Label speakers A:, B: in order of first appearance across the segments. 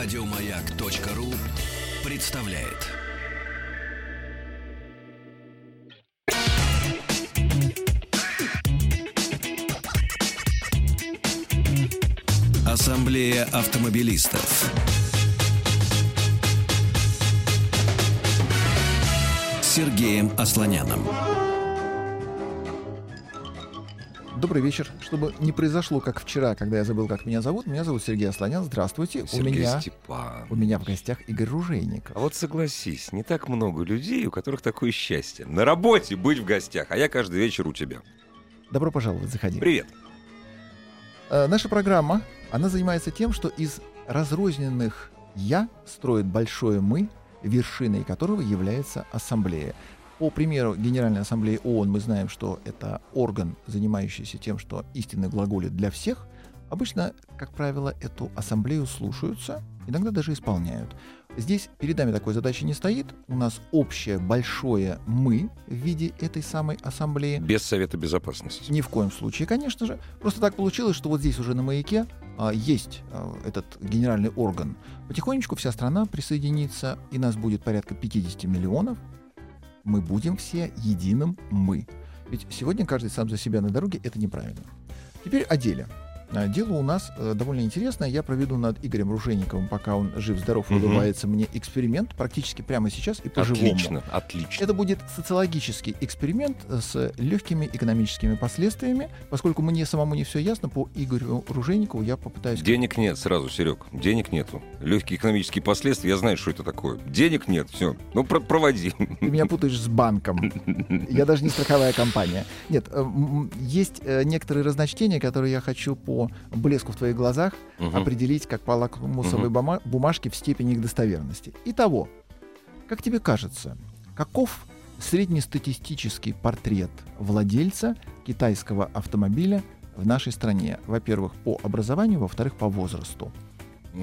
A: Радиомаяк.ру представляет. Ассамблея автомобилистов. Сергеем Асланяном.
B: Добрый вечер. Чтобы не произошло, как вчера, когда я забыл, как меня зовут, меня зовут Сергей Асланян. Здравствуйте.
C: Сергей
B: у меня,
C: Степан.
B: у меня в гостях Игорь Ружейников.
C: А вот согласись, не так много людей, у которых такое счастье. На работе быть в гостях, а я каждый вечер у тебя.
B: Добро пожаловать, заходи.
C: Привет.
B: Э, наша программа, она занимается тем, что из разрозненных «я» строит большое «мы», вершиной которого является ассамблея. По примеру Генеральной Ассамблеи ООН мы знаем, что это орган, занимающийся тем, что истины глаголит для всех. Обычно, как правило, эту ассамблею слушаются, иногда даже исполняют. Здесь перед нами такой задачи не стоит. У нас общее большое «мы» в виде этой самой ассамблеи.
C: Без Совета Безопасности.
B: Ни в коем случае, конечно же. Просто так получилось, что вот здесь уже на маяке а, есть а, этот генеральный орган. Потихонечку вся страна присоединится, и нас будет порядка 50 миллионов. Мы будем все единым «мы». Ведь сегодня каждый сам за себя на дороге — это неправильно. Теперь о деле. А, Дело у нас э, довольно интересное. Я проведу над Игорем Ружейниковым, пока он жив-здоров, улыбается мне, эксперимент практически прямо сейчас и по-живому.
C: Отлично, отлично.
B: Это будет социологический эксперимент с легкими экономическими последствиями. Поскольку мне самому не все ясно, по Игорю Ружейникову я попытаюсь...
C: Денег нет сразу, Серег. Денег нету. Легкие экономические последствия, я знаю, что это такое. Денег нет, все. Ну, про- проводи.
B: Ты меня путаешь с банком. Я даже не страховая компания. Нет, э, есть э, некоторые разночтения, которые я хочу по блеску в твоих глазах
C: Мгм.
B: определить как по лакмусовой бума- бумажке в степени их достоверности. Итого, как тебе кажется, каков среднестатистический портрет владельца китайского автомобиля в нашей стране? Во-первых, по образованию, во-вторых, по возрасту.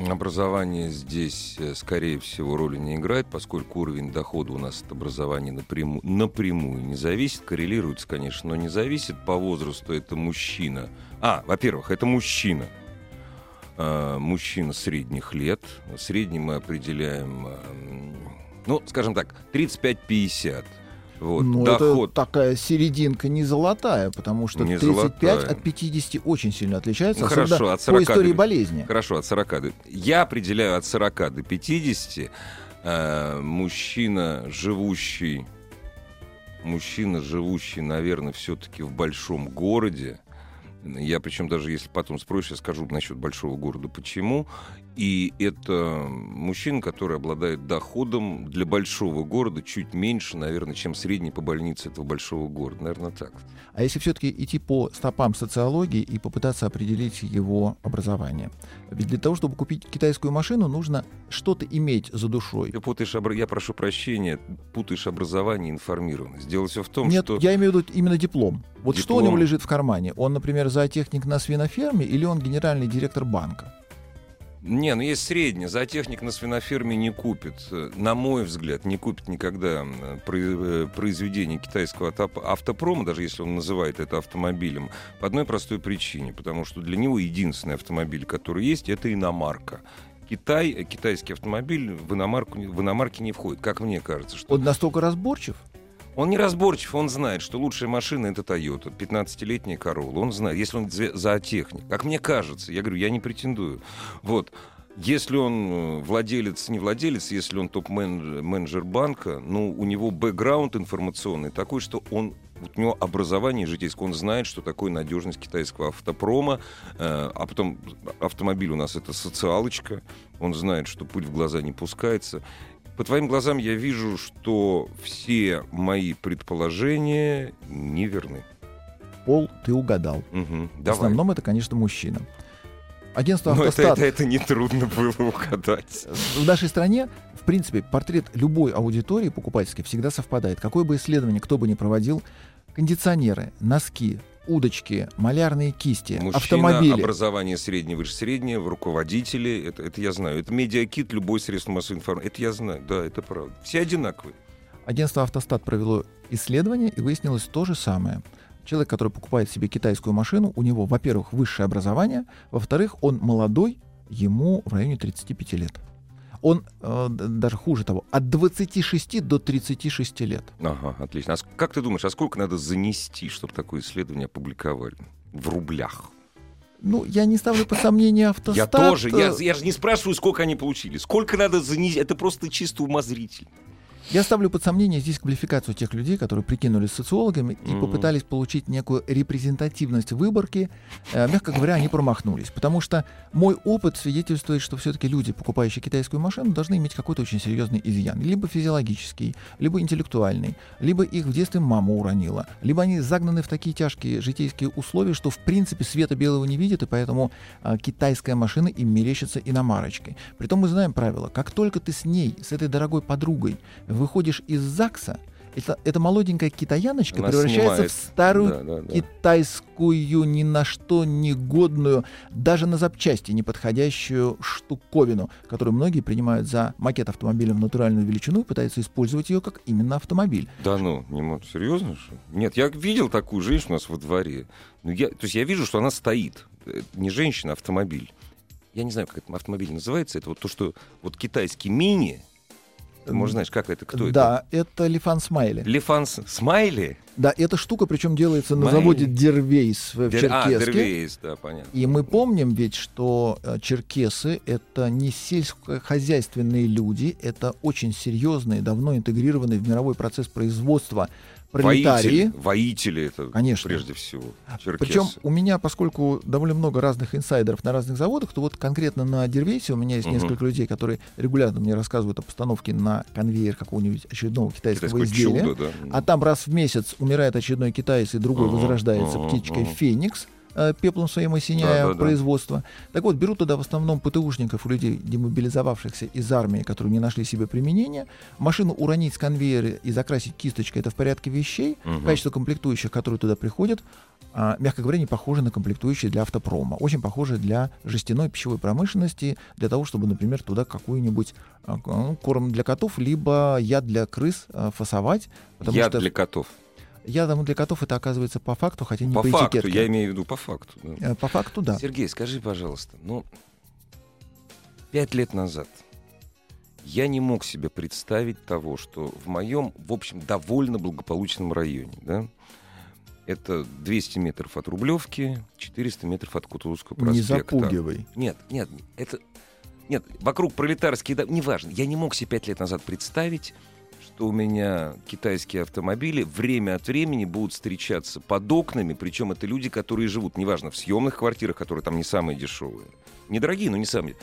C: Образование здесь, э, скорее всего, роли не играет, поскольку уровень дохода у нас от образования напрямую, напрямую не зависит. Коррелируется, конечно, но не зависит. По возрасту это мужчина. А, во-первых, это мужчина. Э, мужчина средних лет. Средний мы определяем, э, ну, скажем так, 35-50. Вот,
B: Ну,
C: доход.
B: это такая серединка не золотая, потому что
C: Не
B: 35
C: золотая.
B: от 50 очень сильно отличается,
C: Ну, хорошо, от
B: по
C: 40
B: истории
C: до-
B: болезни.
C: Хорошо, от 40 до... Я определяю от 40 до 50 э, мужчина, живущий... Мужчина, живущий, наверное, все-таки в большом городе. Я причем даже если потом спросишь, я скажу насчет большого города, почему. И это мужчина, который обладает доходом для большого города чуть меньше, наверное, чем средний по больнице этого большого города. Наверное, так.
B: А если все-таки идти по стопам социологии и попытаться определить его образование? Ведь для того, чтобы купить китайскую машину, нужно что-то иметь за душой.
C: Ты путаешь, обра- я прошу прощения, путаешь образование и информированность. Дело все в том,
B: Нет,
C: что...
B: я имею в виду именно диплом. Вот что у
C: Диплом.
B: него лежит в кармане? Он, например, зоотехник на свиноферме или он генеральный директор банка?
C: Не, ну есть средний. Зоотехник на свиноферме не купит. э, На мой взгляд, не купит никогда э, про- произведение китайского автоп- автопрома, даже если он называет это автомобилем, по одной простой причине. Потому что для него единственный автомобиль, который есть, это иномарка. Китай, э, китайский автомобиль в иномарку, в иномарки не входит, как мне кажется. Что
B: Он настолько разборчив?
C: Он не разборчив, он знает, что лучшая машина это Toyota, 15-летняя Corolla. Он знает, если он зе- зоотехник. Как мне кажется, я говорю, я не претендую. Вот. Если он э, владелец, не владелец, если он топ-менеджер банка, ну, у него бэкграунд информационный такой, что он у него образование житейское, он знает, что такое надежность китайского автопрома, э, а потом автомобиль у нас это социалочка, он знает, что пыль в глаза не пускается. По твоим глазам я вижу, что все мои предположения неверны.
B: Пол ты угадал.
C: Мгм.
B: В
C: Давай.
B: основном это, конечно, мужчина. Агентство
C: Ну, это,
B: «Автостат»
C: это, это нетрудно было угадать.
B: в нашей стране, в принципе, портрет любой аудитории покупательской всегда совпадает. Какое бы исследование кто бы ни проводил, кондиционеры, носки, удочки, малярные кисти,
C: Мужчина,
B: автомобили.
C: образование среднее, выше среднее, руководители, это, это я знаю. Это медиакит, любой средство массовой информации. Это я знаю, да, это правда. Все одинаковые.
B: Агентство «Автостат» провело исследование, и выяснилось то же самое. Человек, который покупает себе китайскую машину, у него, во-первых, высшее образование, во-вторых, он молодой, ему в районе 35 лет. Он э, даже хуже того, от 26 до 36 лет.
C: Ага, отлично. А как ты думаешь, а сколько надо занести, чтобы такое исследование опубликовали? В рублях.
B: Ну, я не ставлю под сомнение автостат.
C: Я тоже. Я, я же не спрашиваю, сколько они получили. Сколько надо занести. Это просто чисто умозритель.
B: Я ставлю под сомнение здесь квалификацию тех людей, которые прикинулись социологами и mm-hmm. попытались получить некую репрезентативность выборки. Э, мягко говоря, они промахнулись. Потому что мой опыт свидетельствует, что все-таки люди, покупающие китайскую машину, должны иметь какой-то очень серьезный изъян. Либо физиологический, либо интеллектуальный, либо их в детстве мама уронила, либо они загнаны в такие тяжкие житейские условия, что в принципе света белого не видят, и поэтому э, китайская машина им мерещится иномарочкой. Притом мы знаем правило, как только ты с ней, с этой дорогой подругой, выходишь из ЗАГСа, это, эта молоденькая китаяночка Она превращается снимает. в старую да, да, да. китайскую, ни на что негодную, даже на запчасти неподходящую штуковину, которую многие принимают за макет автомобиля в натуральную величину и пытаются использовать ее как именно автомобиль.
C: Да ну, не могу, серьезно? Что? Нет, я видел такую женщину у нас во дворе. Ну, я, то есть я вижу, что она стоит. Это не женщина, а автомобиль. Я не знаю, как этот автомобиль называется. Это вот то, что вот китайский мини, ты, может, знаешь, как это? Кто
B: да, это? Да, это Лифан Смайли.
C: Лифан Смайли?
B: Да, эта штука, причем делается Смайли. на заводе Дервейс в Дер... Черкеске. А,
C: Дервейс, да, понятно.
B: И мы помним ведь, что э, черкесы — это не сельскохозяйственные люди, это очень серьезные, давно интегрированные в мировой процесс производства пролетарии.
C: Воители, воители это Конечно. прежде всего.
B: Черкесы. Причем у меня, поскольку довольно много разных инсайдеров на разных заводах, то вот конкретно на Дервейсе у меня есть угу. несколько людей, которые регулярно мне рассказывают о постановке на конвейер какого-нибудь очередного китайского Китайское изделия. Чудо, да. А там раз в месяц умирает очередной китаец, и другой угу. возрождается угу. птичкой угу. Феникс. Э, пеплом своим осеняя да, да, производство. Да. Так вот, берут туда в основном ПТУшников, людей, демобилизовавшихся из армии, которые не нашли себе применения. Машину уронить с конвейера и закрасить кисточкой — это в порядке вещей. Угу. Качество комплектующих, которые туда приходят, а, мягко говоря, не похоже на комплектующие для автопрома. Очень похоже для жестяной пищевой промышленности, для того, чтобы, например, туда какую-нибудь ну, корм для котов, либо яд для крыс а, фасовать.
C: Яд что... для котов.
B: Ядом для котов это оказывается по факту, хотя не по,
C: по
B: факту, этикетке.
C: я имею в виду по факту.
B: Да. Э, по факту, да.
C: Сергей, скажи, пожалуйста, ну, пять лет назад я не мог себе представить того, что в моем, в общем, довольно благополучном районе, да, это 200 метров от Рублевки, 400 метров от Кутузовского проспекта.
B: Не запугивай.
C: Нет, нет, это... Нет, вокруг пролетарские... Неважно. Я не мог себе пять лет назад представить, что у меня китайские автомобили время от времени будут встречаться под окнами, причем это люди, которые живут, неважно, в съемных квартирах, которые там не самые дешевые. Недорогие, но не самые.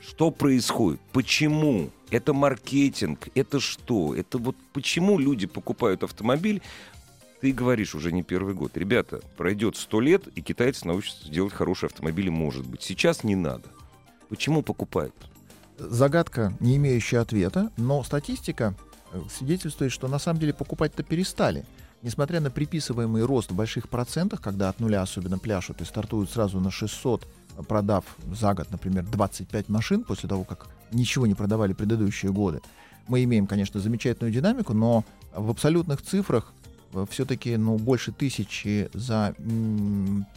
C: Что происходит? Почему? Это маркетинг? Это что? Это вот почему люди покупают автомобиль? Ты говоришь уже не первый год. Ребята, пройдет сто лет, и китайцы научатся делать хорошие автомобили, может быть. Сейчас не надо. Почему покупают?
B: Загадка, не имеющая ответа, но статистика свидетельствует, что на самом деле покупать-то перестали. Несмотря на приписываемый рост в больших процентах, когда от нуля особенно пляшут и стартуют сразу на 600, продав за год, например, 25 машин после того, как ничего не продавали предыдущие годы, мы имеем, конечно, замечательную динамику, но в абсолютных цифрах э, все-таки ну, больше тысячи за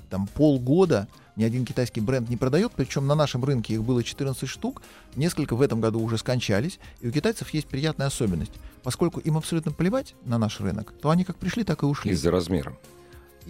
B: там, полгода ни один китайский бренд не продает, причем на нашем рынке их было 14 штук, несколько в этом году уже скончались, и у китайцев есть приятная особенность. Поскольку им абсолютно плевать на наш рынок, то они как пришли, так и ушли.
C: Из-за размера.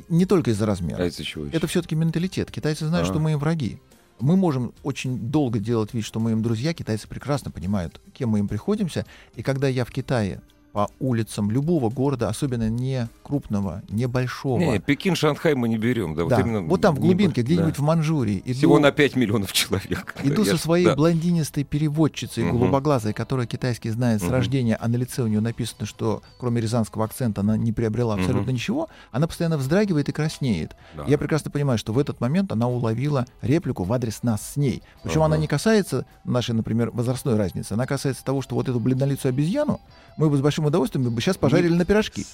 B: Не только из-за размера.
C: А из-за чего еще?
B: Это все-таки менталитет. Китайцы знают, а. что мы им враги. Мы можем очень долго делать вид, что мы им друзья. Китайцы прекрасно понимают, кем мы им приходимся. И когда я в Китае по улицам любого города, особенно не крупного, небольшого. Не,
C: Пекин, Шанхай мы не берем. Да,
B: да. Вот, именно вот там в глубинке, где-нибудь да. в Манчжурии.
C: Иду, Всего на 5 миллионов человек.
B: Иду со своей да. блондинистой переводчицей, угу. голубоглазой, которая китайский знает с угу. рождения, а на лице у нее написано, что кроме рязанского акцента она не приобрела абсолютно угу. ничего, она постоянно вздрагивает и краснеет. Да. Я прекрасно понимаю, что в этот момент она уловила реплику в адрес нас с ней. Причем угу. она не касается нашей, например, возрастной разницы, она касается того, что вот эту бледнолицую обезьяну мы бы с большим удовольствием бы сейчас пожарили на пирожки.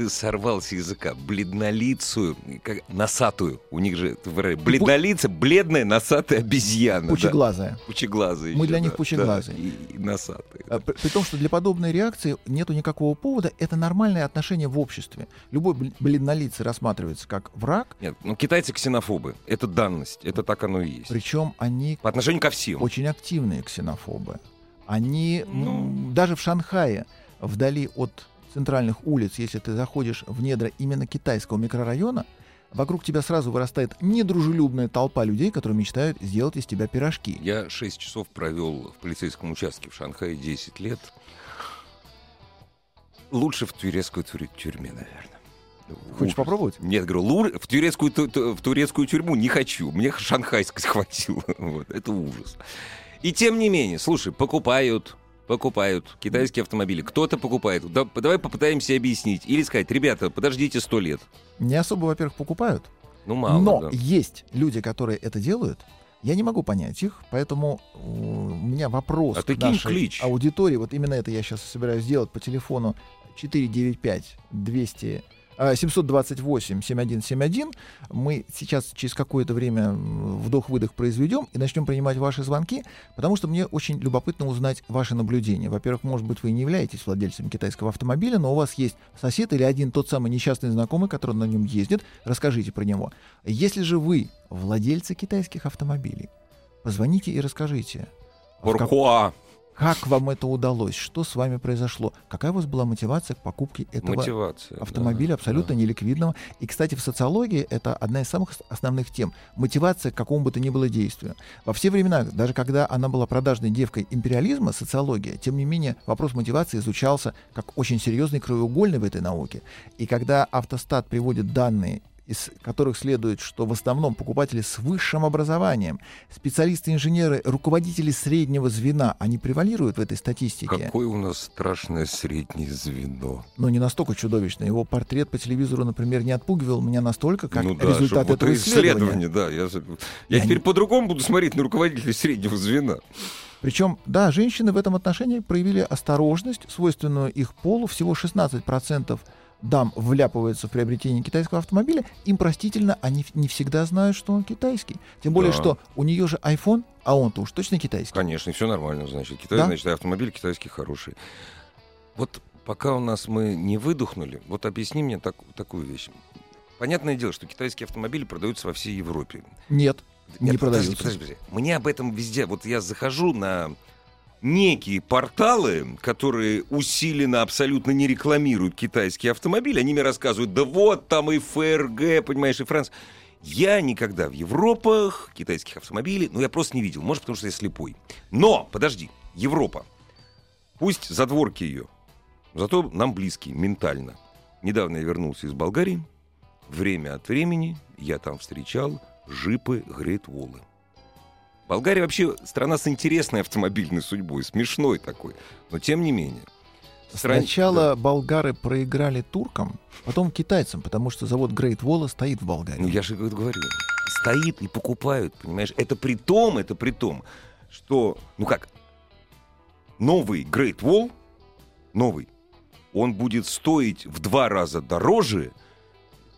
C: ты сорвал с языка бледнолицую, как, носатую. У них же бледнолица, бледная носатая обезьяна.
B: Пучеглазая.
C: Да. Пучеглазая.
B: Мы еще, для них пучеглазые. Да,
C: и, и носатые.
B: А, при, при том, что для подобной реакции нету никакого повода, это нормальное отношение в обществе. Любой бледнолицый рассматривается как враг.
C: Нет, ну китайцы ксенофобы. Это данность. Это так оно и есть.
B: Причем они...
C: По отношению ко всем.
B: Очень активные ксенофобы. Они ну... даже в Шанхае, вдали от центральных улиц, если ты заходишь в недра именно китайского микрорайона, вокруг тебя сразу вырастает недружелюбная толпа людей, которые мечтают сделать из тебя пирожки.
C: Я 6 часов провел в полицейском участке в Шанхае 10 лет. Лучше в турецкой тюрьме, наверное.
B: Хочешь Ужас. попробовать?
C: Нет, говорю, в турецкую, в турецкую тюрьму не хочу. Мне шанхайской хватило. Вот, это ужас. И тем не менее, слушай, покупают, покупают китайские автомобили. Кто-то покупает. Да, давай попытаемся объяснить. Или сказать, ребята, подождите сто лет.
B: Не особо, во-первых, покупают.
C: Ну, мало,
B: Но
C: да.
B: есть люди, которые это делают. Я не могу понять их, поэтому у меня вопрос
C: а
B: к нашей клич. аудитории. Вот именно это я сейчас собираюсь сделать по телефону 495 200 728-7171. А, Мы сейчас через какое-то время вдох-выдох произведем и начнем принимать ваши звонки, потому что мне очень любопытно узнать ваши наблюдения. Во-первых, может быть, вы не являетесь владельцем китайского автомобиля, но у вас есть сосед или один тот самый несчастный знакомый, который на нем ездит. Расскажите про него. Если же вы владельцы китайских автомобилей, позвоните и расскажите.
C: Поркуа.
B: Как вам это удалось? Что с вами произошло? Какая у вас была мотивация к покупке этого
C: мотивация,
B: автомобиля
C: да,
B: абсолютно
C: да.
B: неликвидного? И, кстати, в социологии это одна из самых основных тем. Мотивация к какому бы то ни было действию. Во все времена, даже когда она была продажной девкой империализма, социология, тем не менее, вопрос мотивации изучался как очень серьезный краеугольный в этой науке. И когда автостат приводит данные из которых следует, что в основном покупатели с высшим образованием, специалисты-инженеры, руководители среднего звена, они превалируют в этой статистике.
C: Какое у нас страшное среднее звено.
B: Но не настолько чудовищно. Его портрет по телевизору, например, не отпугивал меня настолько, как ну, да, результат этого исследования. исследование,
C: да. Я, я, я теперь не... по-другому буду смотреть на руководителей среднего звена.
B: Причем, да, женщины в этом отношении проявили осторожность, свойственную их полу. Всего 16% дам вляпываются в приобретение китайского автомобиля, им простительно, они не всегда знают, что он китайский. Тем более, да. что у нее же iPhone, а он-то уж точно китайский.
C: Конечно, все нормально, значит. Китай, да? значит, автомобиль китайский хороший. Вот пока у нас мы не выдохнули, вот объясни мне так, такую вещь. Понятное дело, что китайские автомобили продаются во всей Европе.
B: Нет,
C: Нет
B: не продаются.
C: Подожди, подожди, подожди. Мне об этом везде. Вот я захожу на некие порталы, которые усиленно абсолютно не рекламируют китайские автомобили, они мне рассказывают, да вот там и ФРГ, понимаешь, и Франция. Я никогда в Европах китайских автомобилей, ну, я просто не видел. Может, потому что я слепой. Но, подожди, Европа. Пусть задворки ее, зато нам близкие ментально. Недавно я вернулся из Болгарии. Время от времени я там встречал жипы Грейт Воллы. Болгария вообще страна с интересной автомобильной судьбой, смешной такой, но тем не менее.
B: Стран... Сначала да. болгары проиграли туркам, потом китайцам, потому что завод Great Wall стоит в Болгарии.
C: Ну я же говорю, стоит и покупают, понимаешь? Это при том, это при том, что, ну как, новый Great Wall, новый, он будет стоить в два раза дороже,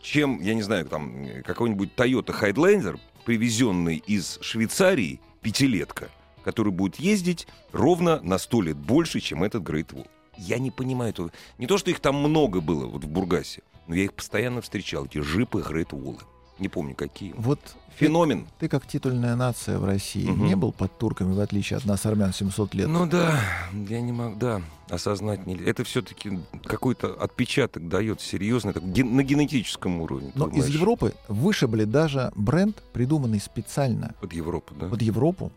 C: чем, я не знаю, там, какой-нибудь Toyota Highlander, привезенный из Швейцарии пятилетка, который будет ездить ровно на сто лет больше, чем этот Great Wall. Я не понимаю этого. Не то, что их там много было вот в Бургасе, но я их постоянно встречал, эти жипы Great Wall. Не помню, какие.
B: Вот
C: Феномен.
B: Ты, ты как титульная нация в России угу. не был под турками, в отличие от нас, армян, 700 лет?
C: Ну да, я не могу, да, осознать нельзя. Это все-таки какой-то отпечаток дает серьезный, так, ген, на генетическом уровне.
B: Но из Европы вышибли даже бренд, придуманный специально.
C: Под Европу, да?
B: Под Европу.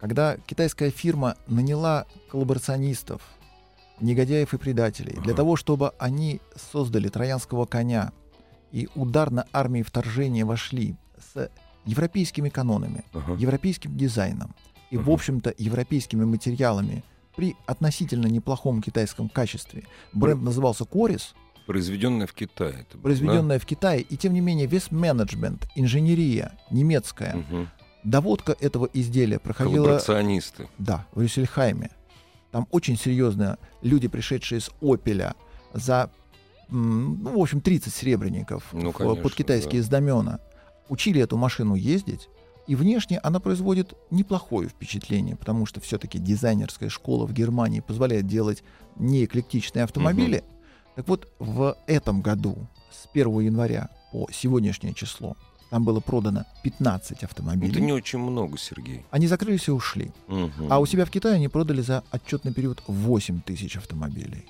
B: Когда китайская фирма наняла коллаборационистов, негодяев и предателей, ага. для того, чтобы они создали троянского коня, и удар на армии вторжения вошли с европейскими канонами, uh-huh. европейским дизайном и, uh-huh. в общем-то, европейскими материалами при относительно неплохом китайском качестве. Бренд назывался Корис.
C: Произведенная в Китае.
B: Это произведенная да? в Китае. И тем не менее весь менеджмент, инженерия немецкая, uh-huh. доводка этого изделия проходила...
C: Коллаборационисты.
B: Да, в Рюссельхайме. Там очень серьезно люди, пришедшие с Опеля, за ну, в общем, 30 серебряников
C: Ну, конечно,
B: под китайские знамена, учили эту машину ездить, и внешне она производит неплохое впечатление, потому что все-таки дизайнерская школа в Германии позволяет делать неэклектичные автомобили. Так вот, в этом году, с 1 января по сегодняшнее число, там было продано 15 автомобилей.
C: Это не очень много, Сергей.
B: Они закрылись и ушли.
C: Мгм.
B: А у себя в Китае они продали за отчетный период 8 тысяч автомобилей.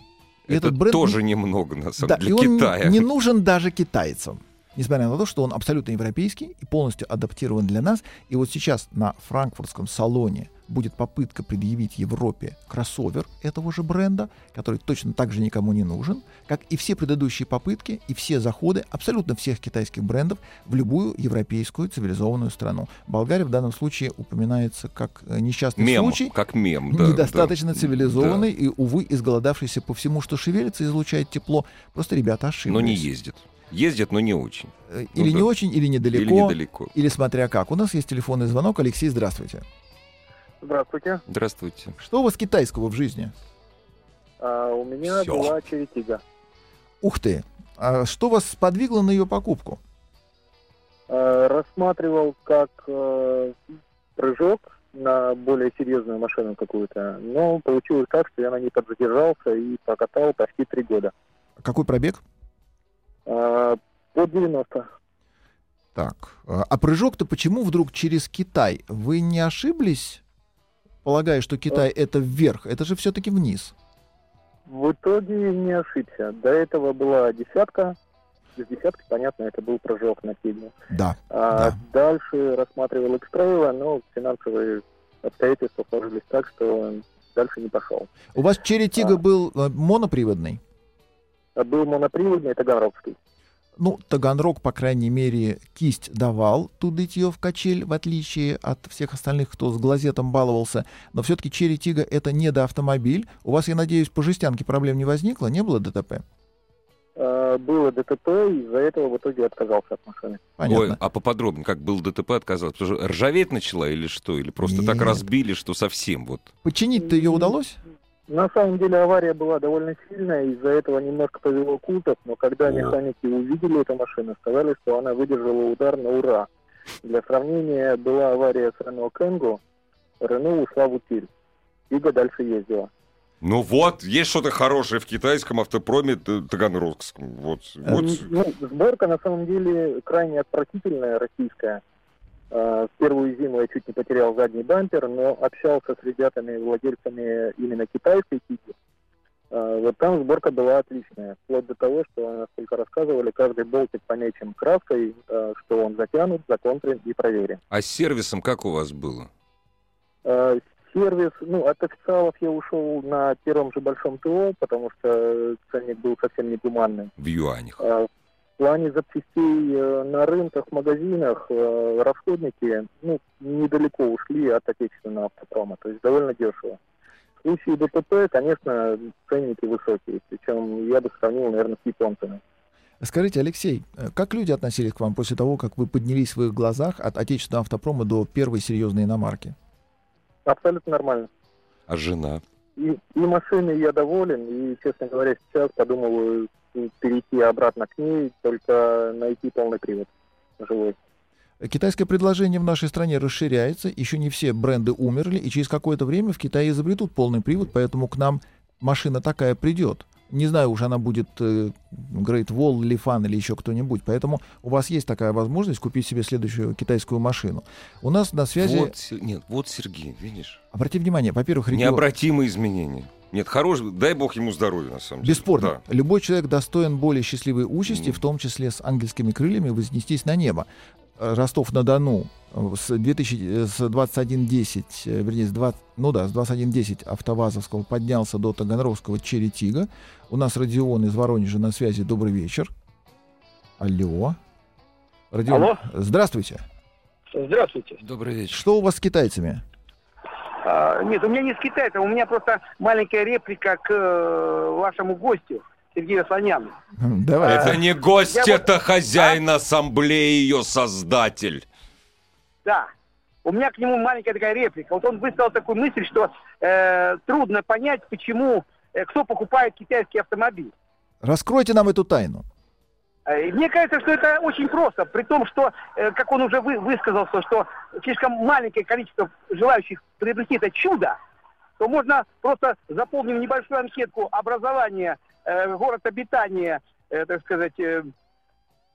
B: И
C: Это
B: этот бренд
C: тоже немного, на самом
B: да,
C: деле,
B: и он
C: Китая.
B: не нужен даже китайцам. Несмотря на то, что он абсолютно европейский и полностью адаптирован для нас. И вот сейчас на франкфуртском салоне будет попытка предъявить Европе кроссовер этого же бренда, который точно так же никому не нужен, как и все предыдущие попытки и все заходы абсолютно всех китайских брендов в любую европейскую цивилизованную страну. Болгария в данном случае упоминается как э, несчастный
C: Мем,
B: случай,
C: как мем. да,
B: недостаточно
C: да.
B: цивилизованный и, увы, изголодавшийся по всему, что шевелится, излучает тепло. Просто ребята
C: Да.
B: ошиблись.
C: Но не ездит. Ездит, но не очень.
B: Э,
C: Ну
B: Или
C: да.
B: не очень, или недалеко,
C: Или недалеко.
B: или смотря как. У нас есть телефонный звонок. Алексей, здравствуйте.
D: Здравствуйте.
C: Здравствуйте.
B: Что у вас китайского в жизни?
D: А, у меня
C: Всё.
D: была Черетига.
B: Ух ты! А что вас сподвигло на ее покупку?
D: А, рассматривал как э, прыжок на более серьезную машину какую-то, но получилось так, что я на ней подзадержался и прокатал почти три года.
B: Какой пробег?
D: А, под 90.
B: Так. а а прыжок-то почему вдруг через Китай? Вы не ошиблись, полагая, что Китай это вверх? Это же все-таки вниз.
D: В итоге не ошибся. До этого была десятка. С десятки, понятно, это был прыжок на фигню.
B: Да.
D: А
B: Да.
D: дальше рассматривал экстрейла, но финансовые обстоятельства сложились так, что дальше не пошел.
B: У вас Черри Тига
D: А.
B: был э, моноприводный?
D: Был моноприводный Таганрогский.
B: Ну, Таганрог, по крайней мере, кисть давал тудыть ее в качель, в отличие от всех остальных, кто с глазетом баловался. Но все-таки Черри Тига это не до автомобиль. У вас, я надеюсь, по жестянке проблем не возникло? Не было ДТП?
D: А, Было ДТП, из-за этого в итоге отказался от машины.
B: Понятно.
C: Ой, а поподробнее, как был ДТП, отказался? Потому что ржаветь начала или что? Или просто так
B: Нет.
C: разбили, что совсем вот?
B: Починить-то ее удалось?
D: На самом деле авария была довольно сильная, из-за этого немножко повело культов, но когда механики увидели эту машину, сказали, что она выдержала удар на ура. Для сравнения, была авария с Рено Кэнгу, Рено ушла в утиль. Ига дальше ездила.
C: Ну вот, есть что-то хорошее в китайском автопроме таганрогском. Вот, вот.
D: Ну, сборка на самом деле крайне отвратительная, российская. А, В первую зиму я чуть не потерял задний бампер, но общался с ребятами, владельцами именно китайской Кики. А, Вот там сборка была отличная. Вплоть до того, что, насколько рассказывали, каждый болтик помечен краской, а, что он затянут, законтрен и проверен.
C: А с сервисом как у вас было?
D: Сервис, ну, от официалов я ушел на первом же большом ТО, потому что ценник был совсем не гуманный.
C: В юанях.
D: В плане запчастей э, на рынках, магазинах, э, расходники ну, недалеко ушли от отечественного автопрома, то есть довольно дешево. В случае ДТП, конечно, ценники высокие, причем я бы сравнил, наверное, с японцами.
B: Скажите, Алексей, э, как люди относились к вам после того, как вы поднялись в их глазах от отечественного автопрома до первой серьезной иномарки?
D: Абсолютно нормально.
C: А жена?
D: И, и машиной я доволен, и, честно говоря, сейчас подумываю перейти обратно к ней, только найти полный привод живой.
B: Китайское предложение в нашей стране расширяется, еще не все бренды умерли, и через какое-то время в Китае изобретут полный привод, поэтому к нам машина такая придет. Не знаю уж, она будет э, Great Wall, Lifan или еще кто-нибудь, поэтому у вас есть такая возможность купить себе следующую китайскую машину. У нас на связи,
C: Вот, нет, вот Сергей, видишь?
B: обратите внимание, во-первых, регион...
C: Необратимые изменения. Нет, хорош, дай бог ему здоровья, на самом деле.
B: Бесспорно.
C: Да.
B: Любой человек достоин более счастливой участи,
C: Мгм.
B: в том числе с ангельскими крыльями, вознестись на небо. Э, Ростов-на-Дону э, с, 2000, э, с 21.10, э, вернее, с 20, ну да, с 21.10 автовазовского поднялся до Таганрогского Черетига. У нас Родион из Воронежа на связи. Добрый вечер. Алло. Родион,
E: Алло.
B: здравствуйте.
E: Здравствуйте.
C: Добрый вечер.
B: Что у вас с китайцами?
E: А, нет, у меня не с Китая, у меня просто маленькая реплика к э, вашему гостю, Сергею Слоняну.
B: Хм, Давай.
C: Это не гость,
E: я вот-
C: это хозяин ассамблеи, ее создатель.
E: Да. У меня к нему маленькая такая реплика. Вот он высказал такую мысль, что э, трудно понять, почему, э, кто покупает китайский автомобиль.
B: Раскройте нам эту тайну.
E: Э, Мне кажется, что это очень просто, при том, что, э, как он уже вы- высказался, что слишком маленькое количество желающих приобрести это чудо, то можно просто заполнив небольшую анкетку образования, э, город обитания, э, так сказать, э,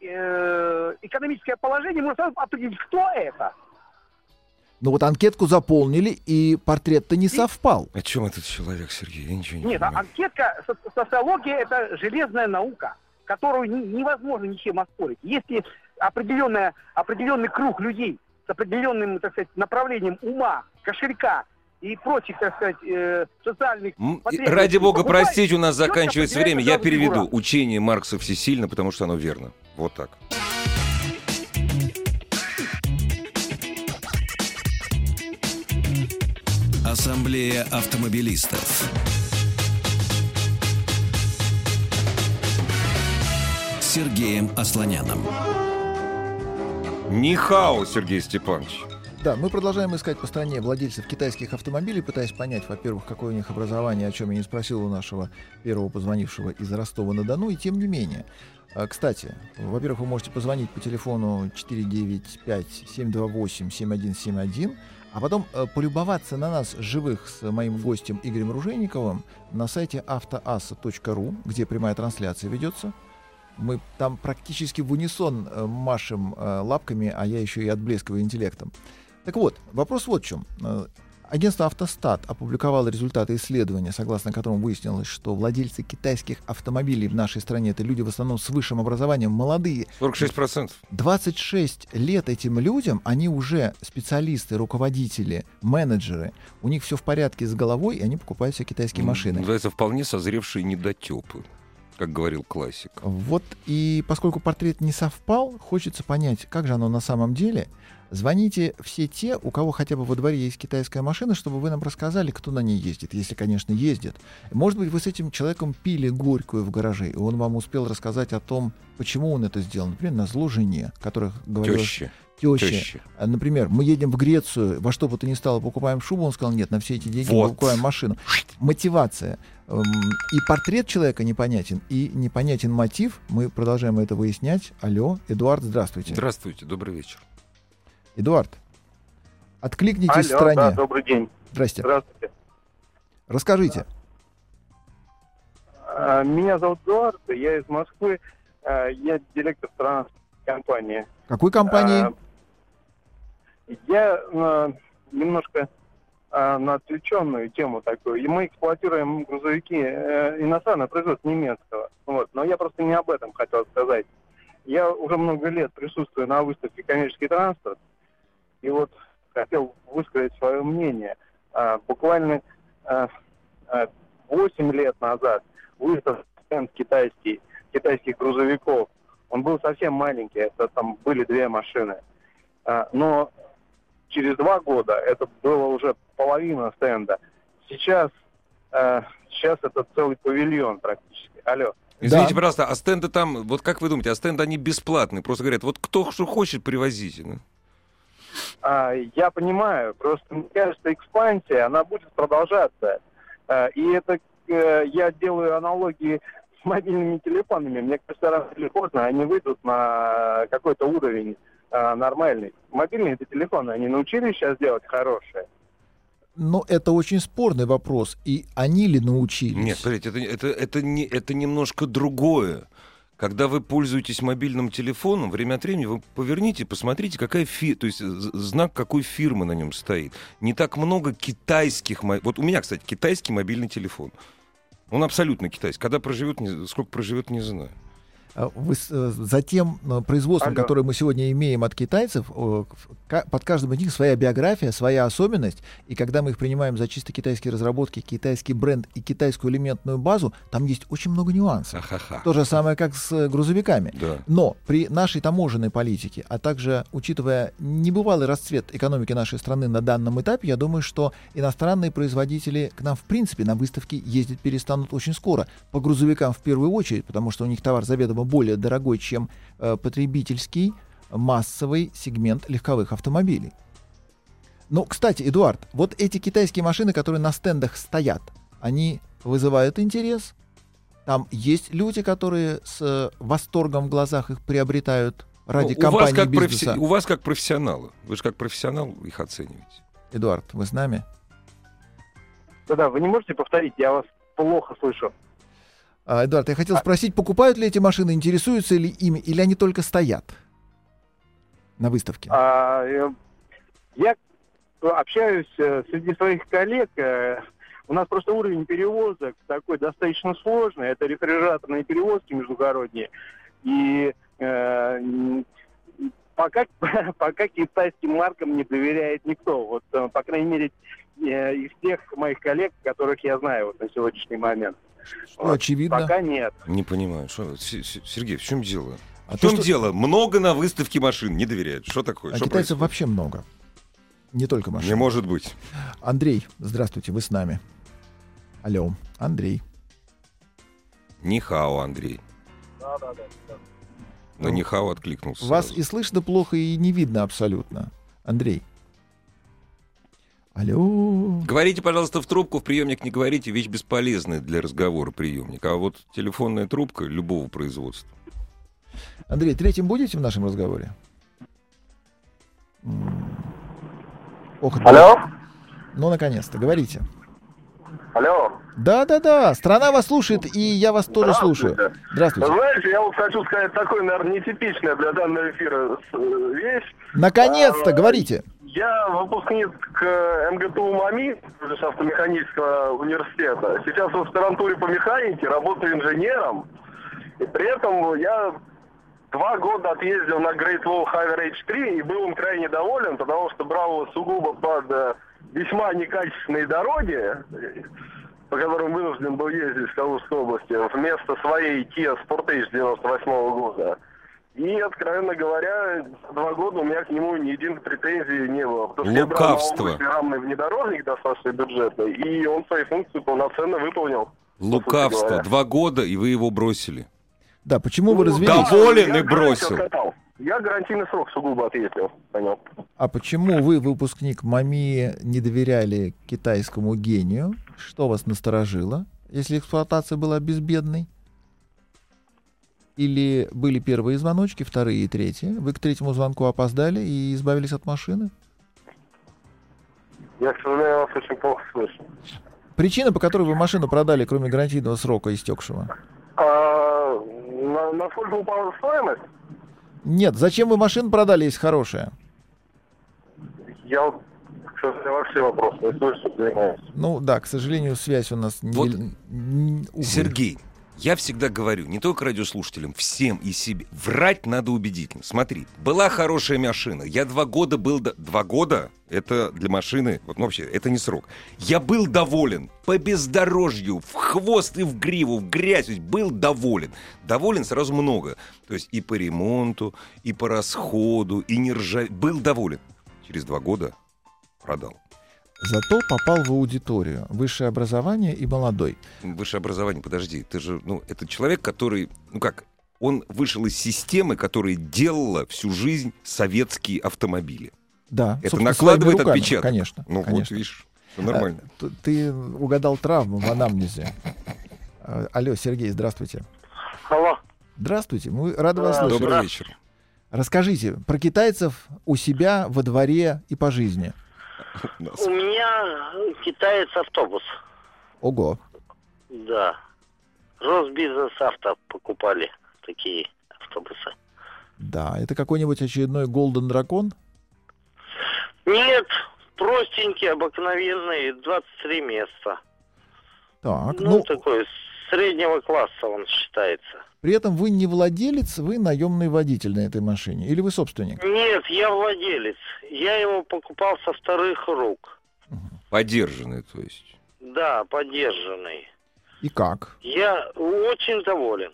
E: э, экономическое положение, можно сразу определить, кто это.
B: Ну вот анкетку заполнили, и портрет-то не совпал.
C: О чем этот человек, Сергей? Я ничего не
E: Нет, а
C: понимаю.
E: анкетка, со- социология – это железная наука, которую ни- невозможно ничем оспорить. Если определенная, определенный круг людей с определенным, так сказать, направлением ума, кошелька и прочих, так сказать, э, социальных потребностей
C: Ради бога,
E: покупает,
C: простите, у нас заканчивается время. Я переведу.
E: фигура.
C: Учение Маркса всесильно, потому что оно верно. Вот так.
A: Ассамблея автомобилистов. Сергеем Асланяном.
C: Нихао, Сергей Степанович.
B: Да, мы продолжаем искать по стране владельцев китайских автомобилей, пытаясь понять, во-первых, какое у них образование, о чем я не спросил у нашего первого позвонившего из Ростова-на-Дону, и тем не менее. А, Кстати, во-первых, вы можете позвонить по телефону 495-728-7171, а потом э, полюбоваться на нас живых с моим гостем Игорем Ружейниковым на сайте автоаса.ру, где прямая трансляция ведется. Мы там практически в унисон э, машем э, лапками, а я еще и отблескиваю интеллектом. Так вот, вопрос вот в чем. Э, Агентство «Автостат» опубликовало результаты исследования, согласно которому выяснилось, что владельцы китайских автомобилей в нашей стране — это люди в основном с высшим образованием, молодые.
C: 46%.
B: 26 лет этим людям, они уже специалисты, руководители, менеджеры. У них все в порядке с головой, и они покупают себе китайские машины.
C: Называется вполне созревшие недотепы, как говорил классик.
B: Вот и поскольку портрет не совпал, хочется понять, как же оно на самом деле. Звоните все те, у кого хотя бы во дворе есть китайская машина, чтобы вы нам рассказали, кто на ней ездит, если, конечно, ездит. Может быть, вы с этим человеком пили горькую в гараже, и он вам успел рассказать о том, почему он это сделал. Например, на зло жене, которая говорила... Теща.
C: Тещи.
B: А, Например, мы едем в Грецию, во что бы то ни стало, покупаем шубу, он сказал, нет, на все эти деньги
C: Вот.
B: покупаем машину. Мотивация. Эм, И портрет человека непонятен, и непонятен мотив. Мы продолжаем это выяснять. Алло, Эдуард, здравствуйте.
C: Здравствуйте, добрый вечер.
B: Эдуард, откликнитесь в
F: Алло,
B: стране.
F: да, добрый день.
B: Здрасте.
F: Здравствуйте.
B: Расскажите.
F: А, Меня зовут Эдуард, я из Москвы. А, Я директор транспортной компании.
B: Какой компании?
F: Я а, немножко а, на отвлеченную тему такую. И мы эксплуатируем грузовики э, иностранного производства немецкого. Вот. Но я просто не об этом хотел сказать. Я уже много лет присутствую на выставке «Коммерческий транспорт». И вот хотел высказать свое мнение. А, буквально а, а, 8 лет назад выставка стенд китайский, китайских грузовиков. Он был совсем маленький, это там были две машины. А, но через два года это было уже половина стенда. Сейчас, э, сейчас это целый павильон практически. Алло.
C: Извините,
B: Да.
C: пожалуйста, а стенды там, вот как вы думаете, а стенды они бесплатные? Просто говорят, вот кто что хочет, привозите. ну.
F: А, я понимаю, просто мне кажется, экспансия, она будет продолжаться. А, и это э, я делаю аналогии с мобильными телефонами. Мне кажется, рано или поздно они выйдут на какой-то уровень а, нормальный. Мобильные это телефоны, они научились сейчас делать хорошие.
B: Но это очень спорный вопрос. И они ли научились?
C: Нет, смотрите, это, это, это, не, это немножко другое. Когда вы пользуетесь мобильным телефоном, время от времени вы поверните, посмотрите, какая фи... то есть знак какой фирмы на нем стоит. Не так много китайских... мо- Вот у меня, кстати, китайский мобильный телефон. Он абсолютно китайский. Когда проживет, не- сколько проживет, не знаю.
B: А э, за тем э, производством,
F: Алло.
B: которое мы сегодня имеем от китайцев, под каждым из них своя биография, своя особенность. И когда мы их принимаем за чисто китайские разработки, китайский бренд и китайскую элементную базу, там есть очень много нюансов.
C: Ахаха.
B: То же самое, как с э, грузовиками.
C: Да.
B: Но при нашей таможенной политике, а также учитывая небывалый расцвет экономики нашей страны на данном этапе, я думаю, что иностранные производители к нам в принципе на выставке ездить перестанут очень скоро. По грузовикам в первую очередь, потому что у них товар заведомо более дорогой, чем э, потребительский массовый сегмент легковых автомобилей. Ну, кстати, Эдуард, вот эти китайские машины, которые на стендах стоят, они вызывают интерес? Там есть люди, которые с э, восторгом в глазах их приобретают ради
C: Ну, у, вас
B: компании
C: как
B: бизнеса.
C: професси- у вас как профессионала. Вы же как профессионал их оцениваете.
B: Эдуард, вы с нами?
E: Да-да, вы не можете повторить, я вас плохо слышу.
B: А, Эдуард, я хотел спросить, покупают ли эти машины, интересуются ли ими, или они только стоят на выставке?
E: А, э, я общаюсь э, среди своих коллег. э, У нас просто уровень перевозок такой достаточно сложный. Это рефрижераторные перевозки междугородние. И э, пока, пока китайским маркам не доверяет никто. Вот, по крайней мере, из тех моих коллег, которых я знаю вот на сегодняшний момент.
B: Ну, очевидно.
E: Пока нет.
C: Не понимаю. Что, Сергей, в чем дело?
B: А
C: в чем
B: что-
C: дело? Много на выставке машин не доверяют. Что такое?
B: А
C: Что
B: китайцев
C: происходит?
B: вообще много. Не только
C: Не
B: машин.
C: может быть.
B: Андрей, здравствуйте, вы с нами. Алло, Андрей.
C: Нихао, Андрей. На Нихао откликнулся.
B: Вас
C: сразу.
B: и слышно плохо, и не видно абсолютно. Андрей. Алло.
C: Говорите, пожалуйста, в трубку, в приемник не говорите, вещь бесполезная для разговора приемник. А вот телефонная трубка любого производства.
B: Андрей, третьим будете в нашем разговоре? Ох, да.
G: Алло?
B: Ну, наконец-то, говорите.
G: Алло?
B: Да-да-да, страна вас слушает, и я вас тоже слушаю. Здравствуйте.
G: Знаете, я вот хочу сказать такой, наверное, нетипичная для данного эфира э, вещь.
B: Наконец-то,
G: А,
B: говорите.
G: Я выпускник э, МГТУ МАМИ, автомеханического университета. Сейчас в аспирантуре по механике, работаю инженером. И при этом я два года отъездил на Great Wall Haver H3 и был им крайне доволен, потому что брал сугубо под э, весьма некачественные дороги, по которым вынужден был ездить в Калужской области, вместо своей Kia Sportage 98 года. И, откровенно говоря, за два года у меня к нему ни единой претензии не было. Потому что я брал
C: Лукавство.
G: новый рамный внедорожник достаточно бюджетный, и он свои функции полноценно выполнил.
C: Лукавство. Два года, и вы его бросили.
B: Да, почему вы
G: Ну,
B: развелись?
C: да. Доволен
G: я
C: и бросил.
G: Я гарантийный срок сугубо ответил. Понял.
B: А почему вы, выпускник МАМИ, не доверяли китайскому гению? Что вас насторожило, если эксплуатация была безбедной? Или были первые звоночки, вторые и третьи? Вы к третьему звонку опоздали и избавились от машины?
G: Я, к сожалению, вас очень плохо слышу.
B: Причина, по которой вы машину продали, кроме гарантийного срока истекшего?
G: А, на, насколько упала стоимость?
B: Нет, зачем вы машину продали, если хорошая?
G: Я вот, вообще вопрос не слышу, понимаете.
B: Ну да, к сожалению, связь у нас не...
C: Вот,
B: н- увы.
C: Сергей, я всегда говорю, не только радиослушателям, всем и себе, врать надо убедительно. Смотри, была хорошая машина, я два года был... до- Два года? Это для машины, вот ну, вообще, это не срок. Я был доволен по бездорожью, в хвост и в гриву, в грязь, был доволен. Доволен сразу много. То есть и по ремонту, и по расходу, и не ржа... Был доволен. Через два года продал.
B: Зато попал в аудиторию. Высшее образование и молодой.
C: Высшее образование, подожди, ты же, ну, это человек, который, ну как, он вышел из системы, которая делала всю жизнь советские автомобили.
B: Да,
C: Это накладывает
B: руками,
C: отпечаток.
B: Конечно,
C: Ну вот,
B: конечно.
C: видишь, все нормально.
B: А, т- Ты угадал травму в анамнезе. А, Алло, Сергей, здравствуйте.
G: Алло.
B: Здравствуйте, мы рады вас слышать.
C: Добрый вечер.
B: Расскажите про китайцев у себя во дворе и по жизни.
C: У
H: меня китаец автобус.
B: Ого.
H: Да. Росбизнес авто покупали такие автобусы.
B: Да, это какой-нибудь очередной Golden дракон?
H: Нет, простенький, обыкновенный, 23 места.
B: Так,
H: Ну,
B: ну,
H: такой, среднего класса он считается.
B: При этом вы не владелец, вы наемный водитель на этой машине. Или вы собственник?
H: Нет, я владелец. Я его покупал со вторых рук.
C: Подержанный, то есть.
H: Да, подержанный.
B: И как?
H: Я очень доволен.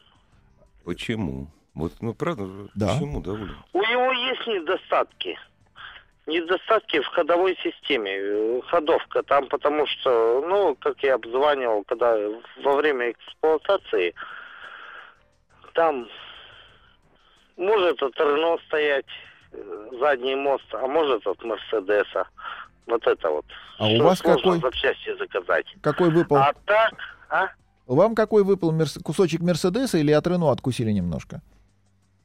C: Почему? Вот, ну, правда,
B: Да.
C: почему доволен?
H: У него есть недостатки. Недостатки в ходовой системе. э, Ходовка там, потому что, ну, как я обзванивал, когда во время эксплуатации, там может от Рено стоять э, задний мост, а может от Мерседеса. Вот это вот.
B: А у
H: Что
B: вас
H: сложно
B: какой?
H: запчасти заказать.
B: Какой выпал?
H: А так, а?
B: Вам какой выпал мерс- кусочек Мерседеса или от Рено откусили немножко?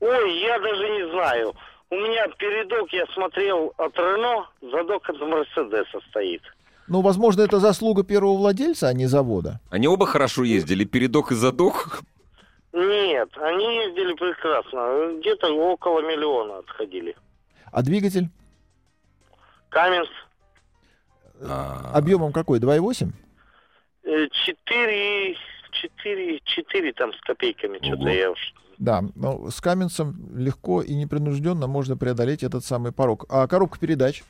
H: Ой, я даже не знаю. У меня передок, я смотрел от Рено, задок от Мерседеса стоит.
B: Ну, возможно, это заслуга первого владельца, а не завода.
C: Они оба хорошо ездили, передок и задок.
H: Нет, они ездили прекрасно. Где-то около миллиона отходили.
B: А двигатель?
H: Каменс
C: А,
B: Объемом какой? 2,8?
H: э, 4, 4, 4 там с копейками, что-то я уж...
B: Да, но с Каменсом легко и непринужденно можно преодолеть этот самый порог. А коробка передач?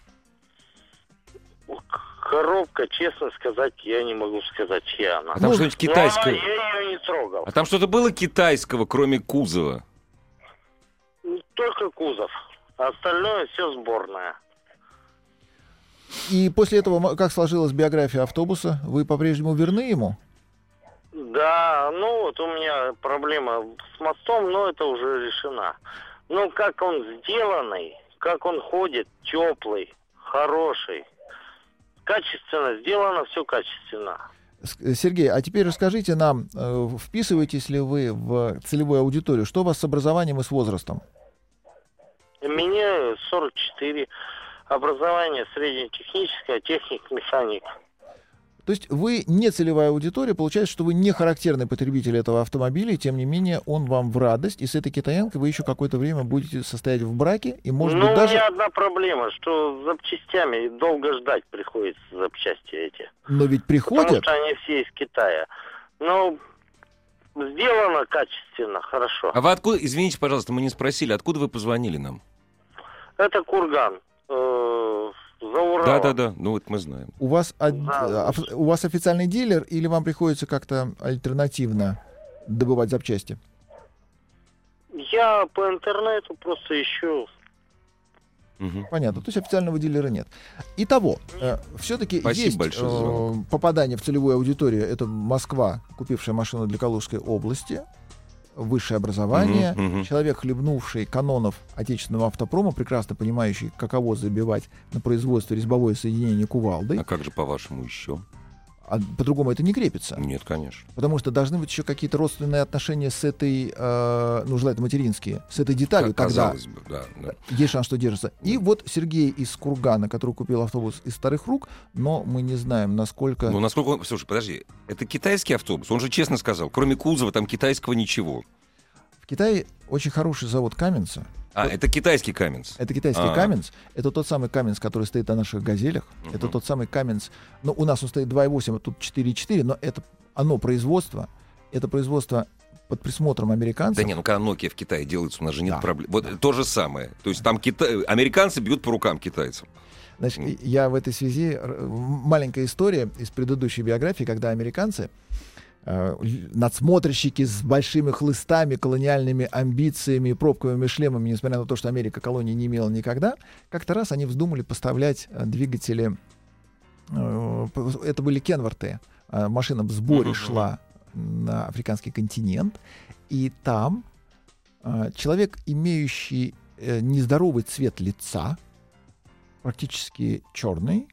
H: Коробка, честно сказать, я не могу сказать, чья она.
C: А там
B: Ну,
C: что-нибудь китайское.
H: она- я ее не трогал.
C: А там что-то было китайского, кроме кузова?
H: Только кузов. А остальное все сборное.
B: И после этого как сложилась биография автобуса? Вы по-прежнему верны ему?
H: Да, ну вот у меня проблема с мостом, но это уже решена. Ну, как он сделанный, как он ходит, теплый, хороший. Качественно сделано, все качественно.
B: Сергей, а теперь расскажите нам, э, вписываетесь ли вы в целевую аудиторию? Что у вас с образованием и с возрастом?
H: Мне 44, образование среднетехническое, техник-механик.
B: То есть вы не целевая аудитория, получается, что вы не характерный потребитель этого автомобиля, и тем не менее он вам в радость, и с этой китаянкой вы еще какое-то время будете состоять в браке, и может
H: ну,
B: быть даже...
H: у меня одна проблема, что с запчастями долго ждать приходится запчасти эти.
B: Но ведь
H: Потому
B: приходят,
H: что они все из Китая. Ну, сделано качественно, хорошо.
C: А вы откуда, извините, пожалуйста, мы не спросили, откуда вы позвонили нам?
H: Это курган. э, за Уралом.
C: Да-да-да, ну вот мы знаем.
B: у вас, од-
H: Да.
B: оф- у вас официальный дилер, или вам приходится как-то альтернативно добывать запчасти?
H: Я по интернету просто ищу.
C: Мгм.
B: Понятно, то есть официального дилера нет. Итого, все-таки
C: Спасибо
B: есть э, попадание в целевую аудиторию. Это Москва, купившая машину для Калужской области, высшее образование,
C: Мгм, мгм.
B: человек, хлебнувший канонов отечественного автопрома, прекрасно понимающий, каково забивать на производство резьбовое соединение кувалдой.
C: А как же, по-вашему, еще?
B: А по-другому это не крепится.
C: Нет, конечно.
B: Потому что должны быть еще какие-то родственные отношения с этой, э, ну, желательно материнские, с этой деталью,
C: Как
B: тогда
C: бы, да. да.
B: есть шанс, что держится. И вот Сергей из Кургана, который купил автобус из старых рук, но мы не знаем, насколько...
C: Ну, насколько он... Слушай, подожди, это китайский автобус? Он же честно сказал, кроме кузова там китайского ничего.
B: В Китае очень хороший завод Каменца.
C: А, это китайский каменс.
B: Это китайский
C: А.
B: Каменц. Это тот самый Каменц, который стоит на наших газелях. Это
C: Мгм.
B: тот самый Каменц. Ну, у нас он стоит 2,8, а тут 4,4, но это оно производство. Это производство под присмотром американцев.
C: Да не, ну когда Nokia в Китае делается, у нас же нет
B: Да.
C: проблем. Вот то же самое. То есть там кита... американцы бьют по рукам китайцам.
B: Значит, я в этой связи маленькая история из предыдущей биографии, когда американцы надсмотрщики с большими хлыстами, колониальными амбициями и пробковыми шлемами, несмотря на то, что Америка колонии не имела никогда, как-то раз они вздумали поставлять э, двигатели, э, это были Кенворты, э, машина в сборе
C: Мгм.
B: шла на африканский континент, и там э, человек, имеющий э, нездоровый цвет лица, практически черный,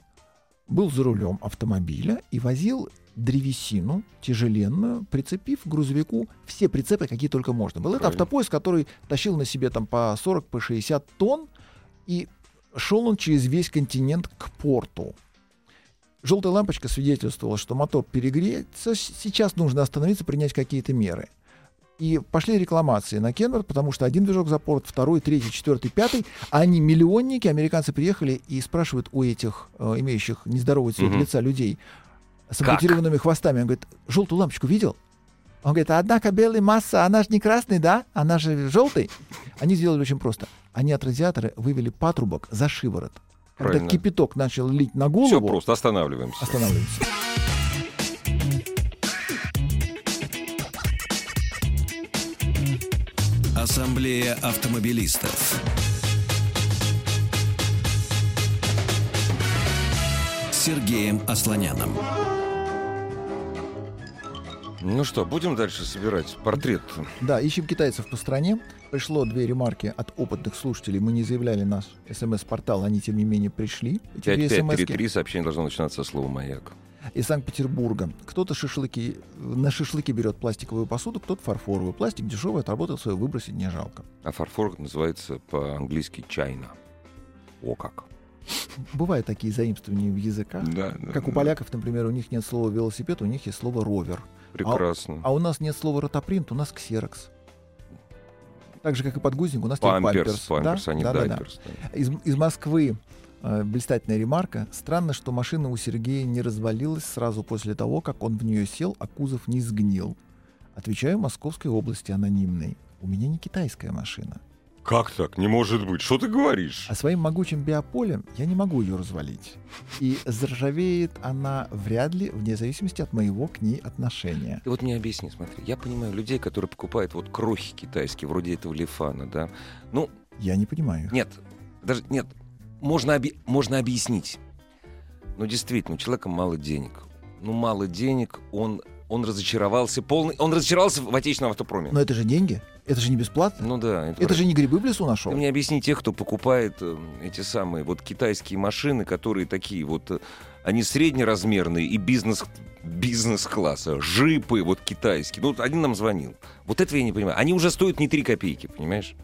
B: был за рулем автомобиля и возил древесину тяжеленную, прицепив к грузовику все прицепы, какие только можно. Был это
C: Правильно.
B: автопоезд, который тащил на себе там по 40, по 60 тонн, и шел он через весь континент к порту. Желтая лампочка свидетельствовала, что мотор перегреется, сейчас нужно остановиться, принять какие-то меры. И пошли рекламации на Кенворд, потому что один движок за порт, второй, третий, четвертый, пятый. А они миллионники, американцы приехали и спрашивают у этих, э, имеющих нездоровый цвет
C: Мгм.
B: лица людей с ампутированными хвостами. Он говорит, желтую лампочку видел? Он говорит, однако белая масса, она же не красный, да? Она же желтый. Они сделали очень просто. Они от радиатора вывели патрубок за шиворот. Когда
C: Правильно.
B: кипяток начал лить на голову,
C: Все просто, останавливаемся.
B: останавливаемся.
A: Ассамблея автомобилистов. С Сергеем Асланяном.
C: Ну что, будем дальше собирать портрет?
B: Да, ищем китайцев по стране. Пришло две ремарки от опытных слушателей. Мы не заявляли наш смс-портал, они, тем не менее, пришли. Эти две смски.
C: 5533, сообщение должно начинаться со слова «Маяк».
B: из Санкт-Петербурга. Кто-то шашлыки, на шашлыки берет пластиковую посуду, кто-то фарфоровую. Пластик дешевый, отработал свое, выбросить не жалко.
C: А фарфор называется по-английски «чайна». О как.
B: Бывают такие заимствования в языках.
C: Да, да,
B: Как у
C: да.
B: поляков, например, у них нет слова велосипед, у них есть слово ровер.
C: Прекрасно.
B: А у нас нет слова ротопринт, у нас ксерокс. Так же, как и подгузник, у нас теперь
C: Памперс,
B: памперс.
C: памперс, а не
B: Да, да, да.
C: да.
B: Из, из Москвы э, блистательная ремарка. Странно, что машина у Сергея не развалилась сразу после того, как он в нее сел, а кузов не сгнил. Отвечаю Московской области анонимной. У меня не китайская машина.
C: Как так? Не может быть. Что ты говоришь?
B: А своим могучим биополем я не могу ее развалить. И заржавеет она вряд ли, вне зависимости от моего к ней отношения.
C: Ты вот мне объясни, смотри. Я понимаю людей, которые покупают вот крохи китайские, вроде этого лифана, да. Ну,
B: Я не понимаю.
C: нет, даже нет. Можно, оби- можно объяснить. Но действительно, у человека мало денег. Ну, мало денег, он, он разочаровался полный. Он разочаровался в отечественном автопроме.
B: Но это же деньги. Это же не бесплатно.
C: Ну да,
B: это же не грибы в лесу нашел.
C: Ты мне объясни тех, кто покупает э, эти самые вот китайские машины, которые такие вот, э, они среднеразмерные и бизнес бизнес-класса, жипы вот китайские. Ну, вот один нам звонил. Вот этого я не понимаю. Они уже стоят не 3 копейки, понимаешь?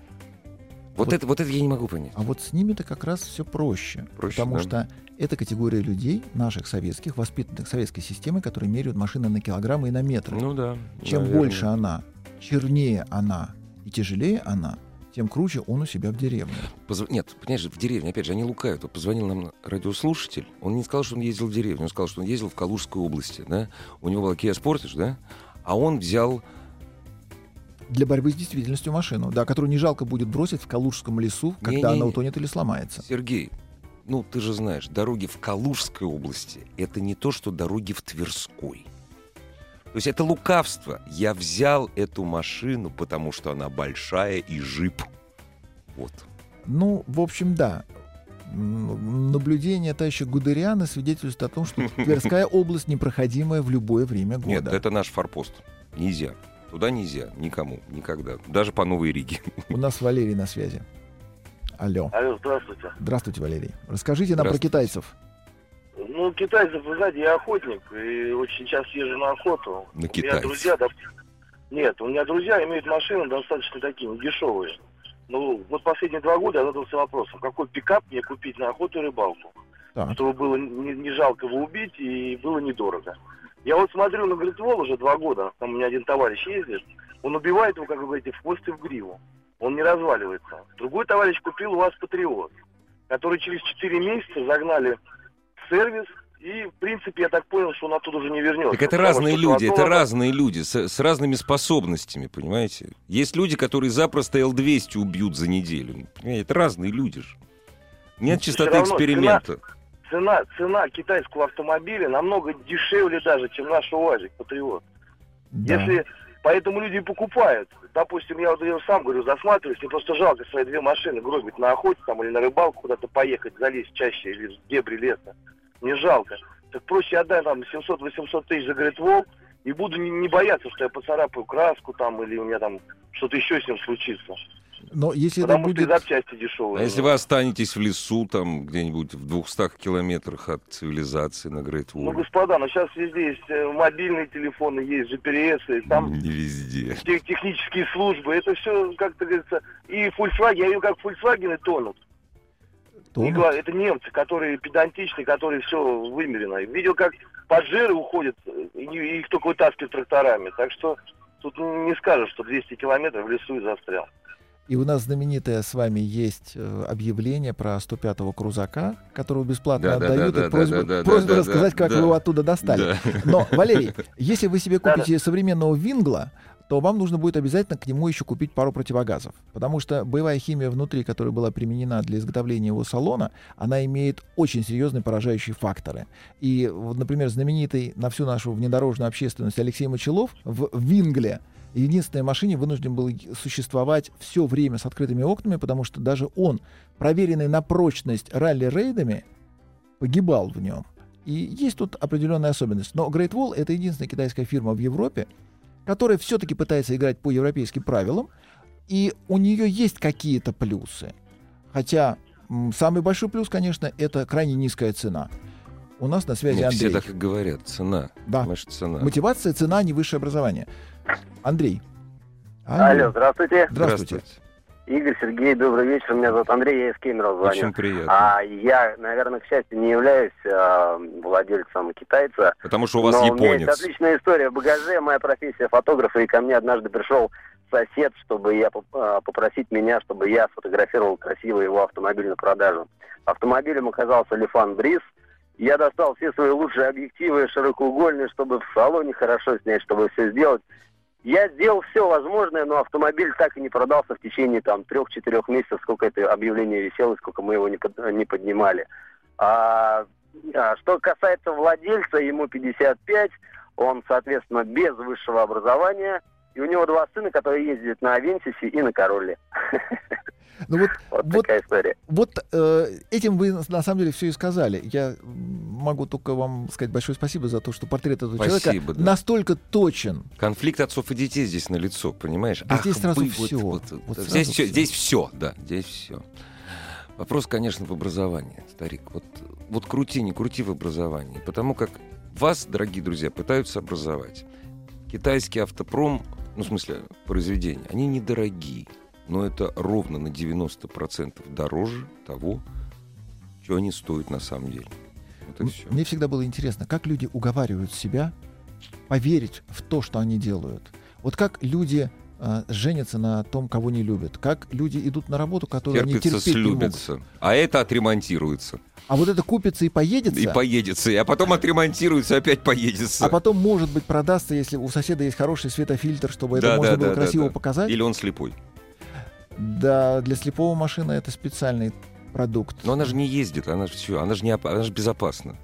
C: Вот,
B: Вот.
C: это, вот это я не могу понять.
B: А вот с ними-то как раз все проще.
C: Проще,
B: потому
C: да.
B: что это категория людей, наших советских, воспитанных советской системой, которые меряют машины на килограммы и на метры.
C: Ну да.
B: Чем
C: наверное.
B: больше она, чернее она и тяжелее она, тем круче он у себя в деревне.
C: Позв- Нет, понимаешь, в деревне, опять же, они лукают. Вот позвонил нам радиослушатель, он не сказал, что он ездил в деревню, он сказал, что он ездил в Калужской области, да? У него была Kia Sportage, да? А он взял
B: Для борьбы с действительностью машину, да, которую не жалко будет бросить в Калужском лесу, когда
C: Не-не-не.
B: она утонет или сломается.
C: Сергей, ну ты же знаешь, дороги в Калужской области это не то, что дороги в Тверской. То есть это лукавство. Я взял эту машину, потому что она большая и жип. Вот.
B: Ну, в общем, да. Наблюдение товарища Гудериана свидетельствует о том, что Тверская область непроходимая в любое время года.
C: Нет, это наш форпост. Нельзя. Туда нельзя. Никому. Никогда. Даже по Новой Риге.
B: У нас Валерий на связи. Алло.
I: Алло, здравствуйте.
B: Здравствуйте, Валерий. Расскажите нам про китайцев.
I: Ну, китайцев, вы знаете, я охотник, и очень часто езжу на охоту.
C: На
I: У меня
C: китайцев.
I: друзья, да, нет, у меня друзья имеют машины достаточно такие, дешевые. Ну, вот последние два года я задался вопросом, какой пикап мне купить на охоту и рыбалку,
B: Так.
I: чтобы было не, не жалко его убить и было недорого. Я вот смотрю на Гритвол уже два года, там у меня один товарищ ездит, он убивает его, как вы говорите, в хвост и в гриву. Он не разваливается. Другой товарищ купил у вас Патриот, который через 4 месяца загнали сервис, и, в принципе, я так понял, что он оттуда уже не вернется.
C: Так это
I: Потому
C: разные люди, это разные люди с, с разными способностями, понимаете? Есть люди, которые запросто Л-200 убьют за неделю. Понимаете? Это разные люди же. Нет чистоты
I: равно
C: эксперимента.
I: Цена, цена китайского автомобиля намного дешевле даже, чем наш УАЗик Патриот.
B: Да.
I: Если поэтому люди покупают. Допустим, я вот я сам говорю, засматриваюсь, мне просто жалко свои две машины гробить на охоте там или на рыбалку куда-то поехать, залезть чаще или в дебри леса. Мне жалко. Так проще отдай там 700-800 тысяч за Гритвол и буду не, не бояться, что я поцарапаю краску там или у меня там что-то еще с ним случится.
B: Но если это
I: Потому что и
B: будет...
I: запчасти дешевые.
C: А если вы останетесь в лесу, там где-нибудь в 200 километрах от цивилизации на Грейт
I: Ну, господа, ну сейчас везде есть э, мобильные телефоны, есть GPS, и там
C: Не везде.
I: те- технические службы. Это все, как-то говорится, и Volkswagen, я вижу, как Volkswagen тонут.
B: то
I: Не
B: он-
I: говорю, это немцы, которые педантичные, которые все вымерено. Видел, как поджеры уходят, э, и их только вытаскивают тракторами. Так что тут не скажешь, что 200 километров в лесу и застрял.
B: И у нас знаменитое с вами есть э, объявление про 105-го крузака, которого бесплатно
C: Да, да,
B: отдают.
C: да,
B: и
C: да,
B: просьба,
C: да, да,
B: просьба
C: да,
B: рассказать,
C: да,
B: как
C: да.
B: вы его оттуда достали.
C: Да.
B: Но, Валерий, если вы себе купите современного Вингла, то вам нужно будет обязательно к нему еще купить пару противогазов. Потому что боевая химия внутри, которая была применена для изготовления его салона, она имеет очень серьезные поражающие факторы. И, вот, например, знаменитый на всю нашу внедорожную общественность Алексей Мочелов в Вингле единственной машине вынужден был существовать все время с открытыми окнами, потому что даже он, проверенный на прочность ралли-рейдами, погибал в нем. И есть тут определенная особенность. Но Great Wall — это единственная китайская фирма в Европе, которая все-таки пытается играть по европейским правилам, и у нее есть какие-то плюсы. Хотя самый большой плюс, конечно, это крайне низкая цена. У нас на связи
C: Ну,
B: Андрей.
C: все так и говорят. Цена.
B: Да.
C: Понимаешь, цена.
B: Мотивация, цена, не высшее образование. Андрей.
J: Алло, здравствуйте.
B: Здравствуйте.
J: Игорь, Сергей, добрый вечер. Меня зовут Андрей, я из Кемерово звоню.
C: Очень приятно.
J: А я, наверное, к счастью, не являюсь а, владельцем китайца.
C: Потому что у вас
J: но у меня есть
C: японец.
J: отличная история в багаже. Моя профессия фотографа, и ко мне однажды пришел сосед, чтобы я а, попросить меня, чтобы я сфотографировал красиво его автомобиль на продажу. Автомобилем оказался Лифан Бриз. Я достал все свои лучшие объективы широкоугольные, чтобы в салоне хорошо снять, чтобы все сделать. Я сделал все возможное, но автомобиль так и не продался в течение там трех-четырех месяцев, сколько это объявление висело, сколько мы его не, под- не поднимали. А, а что касается владельца, ему 55, он, соответственно, без высшего образования, и у него два сына, которые ездят на Авентисе и на Королле.
B: Ну вот,
J: Вот,
B: вот
J: такая история.
B: Вот э, этим вы на самом деле все и сказали. Я могу только вам сказать большое спасибо за то, что портрет этого
C: Спасибо,
B: человека
C: да.
B: настолько точен.
C: Конфликт отцов и детей здесь на лицо, понимаешь?
B: Да здесь сразу
C: вы
B: всё.
C: Вот,
B: Вот
C: здесь,
B: сразу
C: все,
B: всё.
C: здесь все, да, здесь все. Вопрос, конечно, в образовании, старик. Вот, вот крути, не крути в образовании. Потому как вас, дорогие друзья, пытаются образовать. Китайский автопром, ну, в смысле, произведения, они недорогие. Но это ровно на 90% дороже того, что они стоят на самом деле. Вот
B: М-
C: все.
B: Мне всегда было интересно, как люди уговаривают себя поверить в то, что они делают. Вот как люди женятся на том, кого не любят, как люди идут на работу, которую они
C: Терпится,
B: терпеть не могут.
C: слюбится. А это отремонтируется.
B: А вот это купится и поедется,
C: И поедется, а потом отремонтируется, опять поедется.
B: а потом, может быть, продастся, если у соседа есть хороший светофильтр, чтобы это
C: Да,
B: можно
C: да,
B: было
C: да,
B: красиво
C: да.
B: показать.
C: Или он слепой.
B: Да, для слепого машина это специальный продукт.
C: Но она же не ездит, она же все, она же не она же безопасна.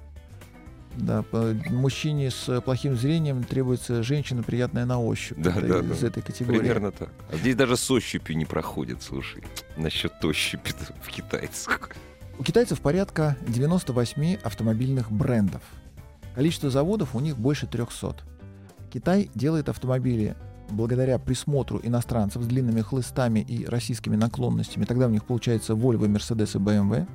B: Да, мужчине с плохим зрением требуется женщина приятная на ощупь.
C: Да,
B: Это
C: да,
B: из
C: да.
B: этой категории.
C: Примерно так. А здесь даже с ощупью не проходит, слушай. Насчет ощупи в китайцах.
B: У китайцев порядка 98 автомобильных брендов. Количество заводов у них больше 300. Китай делает автомобили благодаря присмотру иностранцев с длинными хлыстами и российскими наклонностями. Тогда у них получается Volvo, Mercedes и BMW.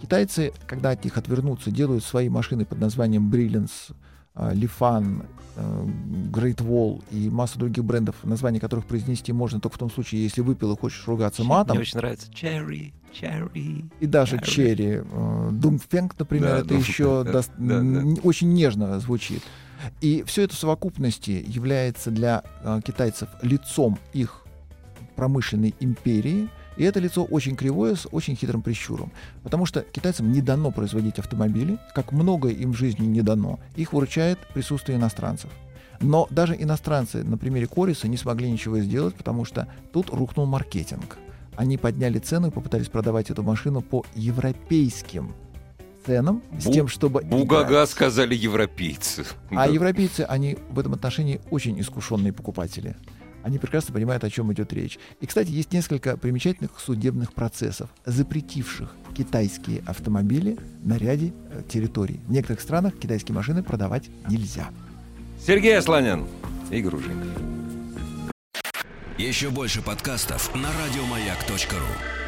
B: Китайцы, когда от них отвернутся, делают свои машины под названием Brilliance, Lifan, э, Great Wall и массу других брендов, названия которых произнести можно только в том случае, если выпил и хочешь ругаться матом.
C: Мне очень нравится. Cherry, cherry.
B: И даже
C: Cherry.
B: Думфенг, например,
C: Да,
B: это
C: Думфенг,
B: еще
C: да, да, да.
B: очень нежно звучит. И все это в совокупности является для э, китайцев лицом их промышленной империи. И это лицо очень кривое, с очень хитрым прищуром. Потому что китайцам не дано производить автомобили, как многое им в жизни не дано. Их выручает присутствие иностранцев. Но даже иностранцы на примере Кориса не смогли ничего сделать, потому что тут рухнул маркетинг. Они подняли цену и попытались продавать эту машину по европейским ценам, с
C: Бу-
B: тем, чтобы...
C: Бугага
B: играть.
C: сказали европейцы.
B: А
C: Да.
B: европейцы, они в этом отношении очень искушенные покупатели. Они прекрасно понимают, о чем идет речь. И, кстати, есть несколько примечательных судебных процессов, запретивших китайские автомобили на ряде э, территорий. В некоторых странах китайские машины продавать нельзя.
C: Сергей Асланян. Игорь Ужинков.
A: Еще больше подкастов на радиомаяк.ру.